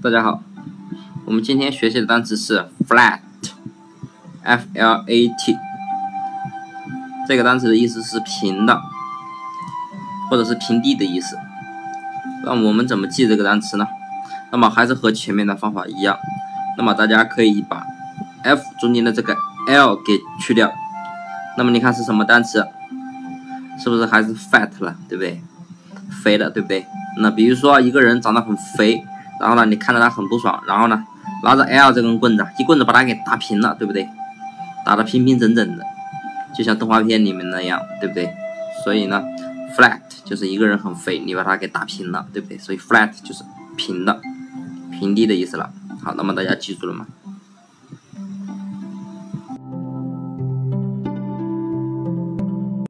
大家好，我们今天学习的单词是 flat，f l a t。这个单词的意思是平的，或者是平地的意思。那我们怎么记这个单词呢？那么还是和前面的方法一样。那么大家可以把 f 中间的这个 l 给去掉。那么你看是什么单词？是不是还是 fat 了，对不对？肥的，对不对？那比如说一个人长得很肥，然后呢，你看着他很不爽，然后呢，拿着 L 这根棍子，一棍子把他给打平了，对不对？打得平平整整的，就像动画片里面那样，对不对？所以呢，flat 就是一个人很肥，你把他给打平了，对不对？所以 flat 就是平的、平地的意思了。好，那么大家记住了吗？